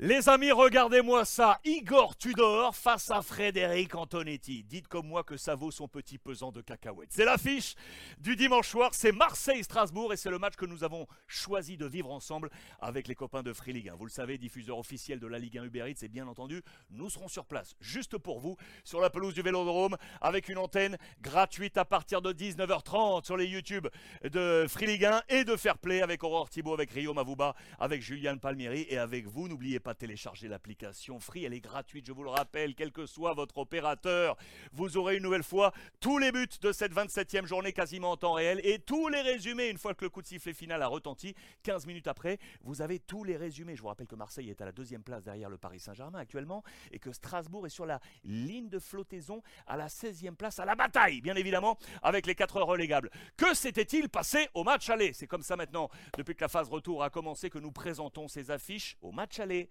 Les amis, regardez-moi ça. Igor Tudor face à Frédéric Antonetti. Dites comme moi que ça vaut son petit pesant de cacahuètes. C'est l'affiche du dimanche soir. C'est Marseille-Strasbourg et c'est le match que nous avons choisi de vivre ensemble avec les copains de Free Ligue 1. Vous le savez, diffuseur officiel de la Ligue 1 Uber Eats et bien entendu, nous serons sur place juste pour vous sur la pelouse du Vélodrome avec une antenne gratuite à partir de 19h30 sur les YouTube de Free Ligue 1 et de Fair Play avec Aurore Thibault, avec Rio Mavouba, avec Julian Palmieri et avec vous. N'oubliez pas télécharger l'application Free, elle est gratuite, je vous le rappelle, quel que soit votre opérateur. Vous aurez une nouvelle fois tous les buts de cette 27e journée quasiment en temps réel et tous les résumés une fois que le coup de sifflet final a retenti. 15 minutes après, vous avez tous les résumés. Je vous rappelle que Marseille est à la deuxième place derrière le Paris Saint-Germain actuellement et que Strasbourg est sur la ligne de flottaison à la 16e place à la bataille, bien évidemment, avec les 4 heures relégables. Que s'était-il passé au match aller? C'est comme ça maintenant, depuis que la phase retour a commencé, que nous présentons ces affiches au match aller.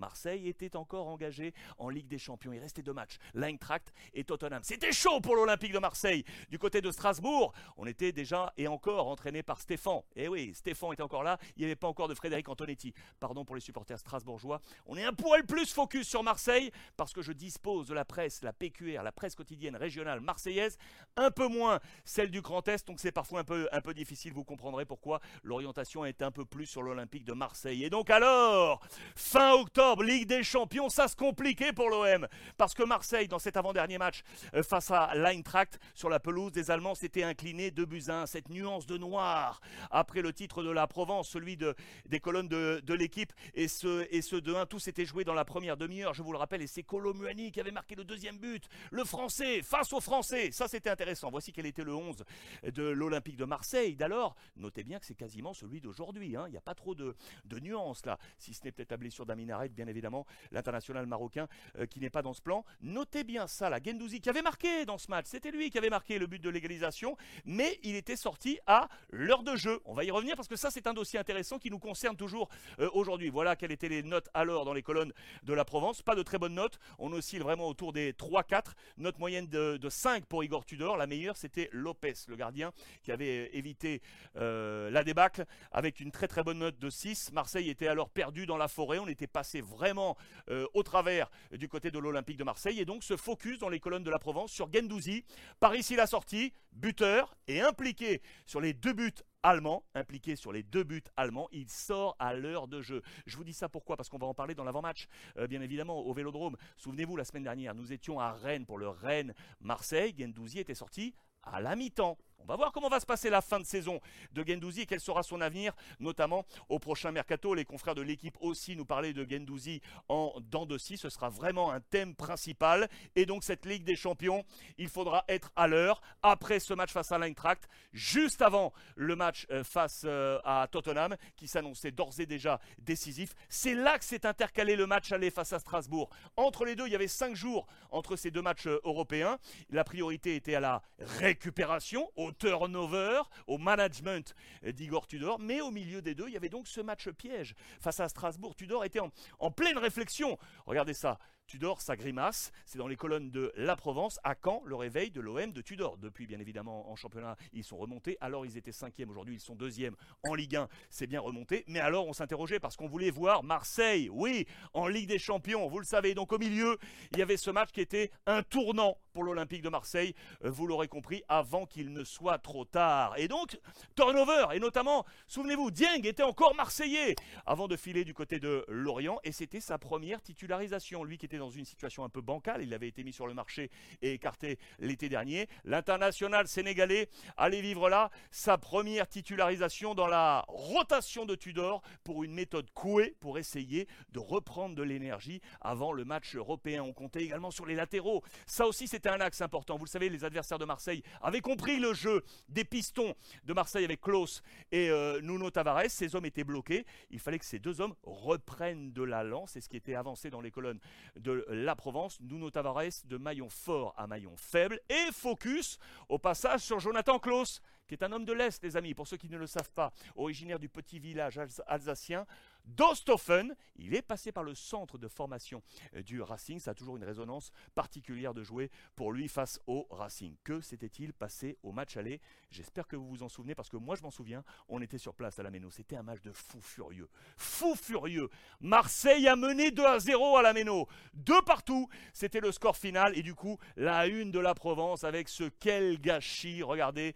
Marseille était encore engagé en Ligue des Champions. Il restait deux matchs, l'Eintracht et Tottenham. C'était chaud pour l'Olympique de Marseille. Du côté de Strasbourg, on était déjà et encore entraîné par Stéphane. Et eh oui, Stéphane était encore là. Il n'y avait pas encore de Frédéric Antonetti. Pardon pour les supporters strasbourgeois. On est un poil plus focus sur Marseille parce que je dispose de la presse, la PQR, la presse quotidienne régionale marseillaise, un peu moins celle du Grand Est. Donc c'est parfois un peu, un peu difficile. Vous comprendrez pourquoi l'orientation est un peu plus sur l'Olympique de Marseille. Et donc alors, fin octobre, Ligue des Champions, ça se compliquait pour l'OM. Parce que Marseille, dans cet avant-dernier match euh, face à l'Eintracht, sur la pelouse des Allemands, s'était incliné de buts Cette nuance de noir, après le titre de la Provence, celui de, des colonnes de, l'équipe, et ce, et ce de 1, tout s'était joué dans la première demi-heure, je vous le rappelle, et c'est Colomuani qui avait marqué le deuxième but. Le Français, face aux Français. Ça, c'était intéressant. Voici quel était le 11 de l'Olympique de Marseille d'alors. Notez bien que c'est quasiment celui d'aujourd'hui. Hein. Il n'y a pas trop de, de nuances là, si ce n'est peut-être la blessure d'Aminaret bien évidemment l'international marocain euh, qui n'est pas dans ce plan. Notez bien ça, la Gendouzi qui avait marqué dans ce match, c'était lui qui avait marqué le but de l'égalisation, mais il était sorti à l'heure de jeu. On va y revenir parce que ça c'est un dossier intéressant qui nous concerne toujours euh, aujourd'hui. Voilà quelles étaient les notes alors dans les colonnes de la Provence. Pas de très bonnes notes, on oscille vraiment autour des 3-4. Note moyenne de, 5 pour Igor Tudor. La meilleure c'était Lopez, le gardien, qui avait évité euh, la débâcle avec une très très bonne note de 6. Marseille était alors perdu dans la forêt, on était passé vraiment euh, au travers du côté de l'Olympique de Marseille. Et donc se focus dans les colonnes de la Provence sur Gendouzi. Par ici la sortie, buteur et impliqué sur les deux buts allemands, impliqué sur les deux buts allemands. Il sort à l'heure de jeu. Je vous dis ça pourquoi? Parce qu'on va en parler dans l'avant-match, euh, bien évidemment, au Vélodrome. Souvenez-vous, la semaine dernière, nous étions à Rennes pour le Rennes-Marseille. Gendouzi était sorti à la mi-temps. On va voir comment va se passer la fin de saison de Gendouzi et quel sera son avenir, notamment au prochain mercato. Les confrères de l'équipe aussi nous parlaient de Gendouzi en dents de scie. Ce sera vraiment un thème principal. Et donc cette Ligue des Champions, il faudra être à l'heure après ce match face à l'Eintracht, juste avant le match euh, face euh, à Tottenham, qui s'annonçait d'ores et déjà décisif. C'est là que s'est intercalé le match aller face à Strasbourg. Entre les deux, il y avait cinq jours entre ces deux matchs euh, européens. La priorité était à la récupération, au turnover, au management d'Igor Tudor, mais au milieu des deux, il y avait donc ce match piège face à Strasbourg. Tudor était en, en pleine réflexion. Regardez ça. Tudor, sa grimace, c'est dans les colonnes de La Provence. À quand le réveil de l'OM de Tudor Depuis, bien évidemment, en championnat, ils sont remontés. Alors, ils étaient cinquième. Aujourd'hui, ils sont deuxième en Ligue 1. C'est bien remonté. Mais alors, on s'interrogeait parce qu'on voulait voir Marseille, oui, en Ligue des Champions. Vous le savez. Donc, au milieu, il y avait ce match qui était un tournant pour l'Olympique de Marseille. Euh, vous l'aurez compris, avant qu'il ne soit trop tard. Et donc, turnover. Et notamment, souvenez-vous, Dieng était encore Marseillais avant de filer du côté de Lorient. Et c'était sa première titularisation. Lui qui était dans une situation un peu bancale. Il avait été mis sur le marché et écarté l'été dernier. L'international sénégalais allait vivre là sa première titularisation dans la rotation de Tudor pour une méthode couée pour essayer de reprendre de l'énergie avant le match européen. On comptait également sur les latéraux. Ça aussi, c'était un axe important. Vous le savez, les adversaires de Marseille avaient compris le jeu des pistons de Marseille avec Klaus et euh, Nuno Tavares. Ces hommes étaient bloqués. Il fallait que ces deux hommes reprennent de la lance. C'est ce qui était avancé dans les colonnes de la Provence, Nuno Tavares de maillon fort à maillon faible et focus au passage sur Jonathan Klaus qui est un homme de l'Est, les amis, pour ceux qui ne le savent pas, originaire du petit village alsacien d'Osthofen. Il est passé par le centre de formation euh, du Racing. Ça a toujours une résonance particulière de jouer pour lui face au Racing. Que s'était-il passé au match aller? J'espère que vous vous en souvenez parce que moi je m'en souviens. On était sur place à la Méno. C'était un match de fou furieux. Fou furieux. Marseille a mené 2 à 0 à la Méno. Deux partout. C'était le score final. Et du coup, la une de la Provence avec ce quel gâchis. Regardez,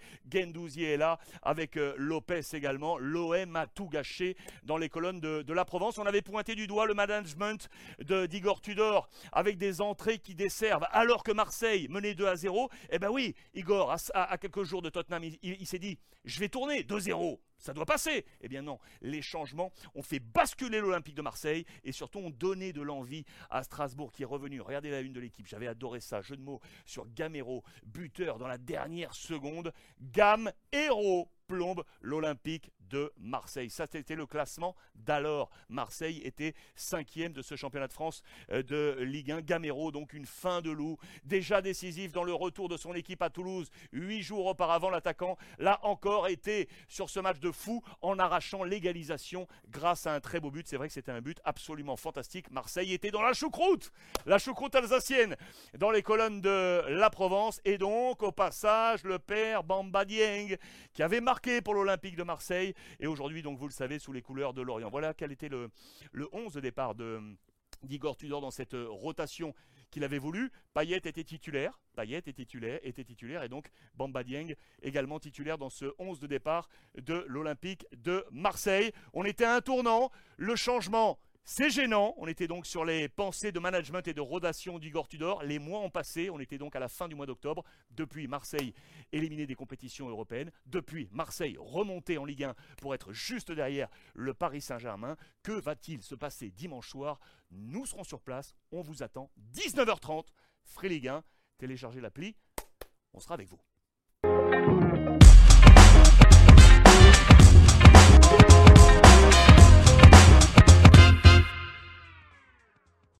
Gendouzi est là avec euh, Lopez également. L'OM a tout gâché dans les colonnes de, la Provence. On avait pointé du doigt le management d'Igor Tudor avec des entrées qui desservent alors que Marseille menait 2 à 0. Eh ben oui, Igor, à, quelques jours de Tottenham, il, s'est dit je vais tourner 2-0 ça doit passer. Eh bien non, les changements ont fait basculer l'Olympique de Marseille et surtout ont donné de l'envie à Strasbourg qui est revenu. Regardez la une de l'équipe, j'avais adoré ça, jeu de mots sur Gamero, buteur dans la dernière seconde. Gam héros plombe l'Olympique de Marseille. Ça, c'était le classement d'alors. Marseille était cinquième de ce championnat de France euh, de Ligue 1. Gamero, donc une fin de loup, déjà décisif dans le retour de son équipe à Toulouse. Huit jours auparavant, l'attaquant l'a encore été sur ce match de fou en arrachant l'égalisation grâce à un très beau but. C'est vrai que c'était un but absolument fantastique. Marseille était dans la choucroute, la choucroute alsacienne, dans les colonnes de la Provence. Et donc, au passage, le père Bamba Dieng, qui avait marqué pour l'Olympique de Et aujourd'hui, donc vous le savez, sous les couleurs de Lorient. Voilà quel était le, le 11 de départ de d'Igor Tudor dans cette rotation qu'il avait voulu. Payet était titulaire, Payet était titulaire, était titulaire et donc Bamba Dieng également titulaire dans ce 11 de départ de l'Olympique de Marseille. On était à un tournant, le changement c'est gênant. On était donc sur les pensées de management et de rodation d'Igor Tudor. Les mois ont passé. On était donc à la fin du mois d'octobre. Depuis Marseille éliminé des compétitions européennes. Depuis Marseille remonté en Ligue 1 pour être juste derrière le Paris Saint-Germain. Que va-t-il se passer dimanche soir? Nous serons sur place. On vous attend. 19h30. Free Ligue 1. Téléchargez l'appli. On sera avec vous.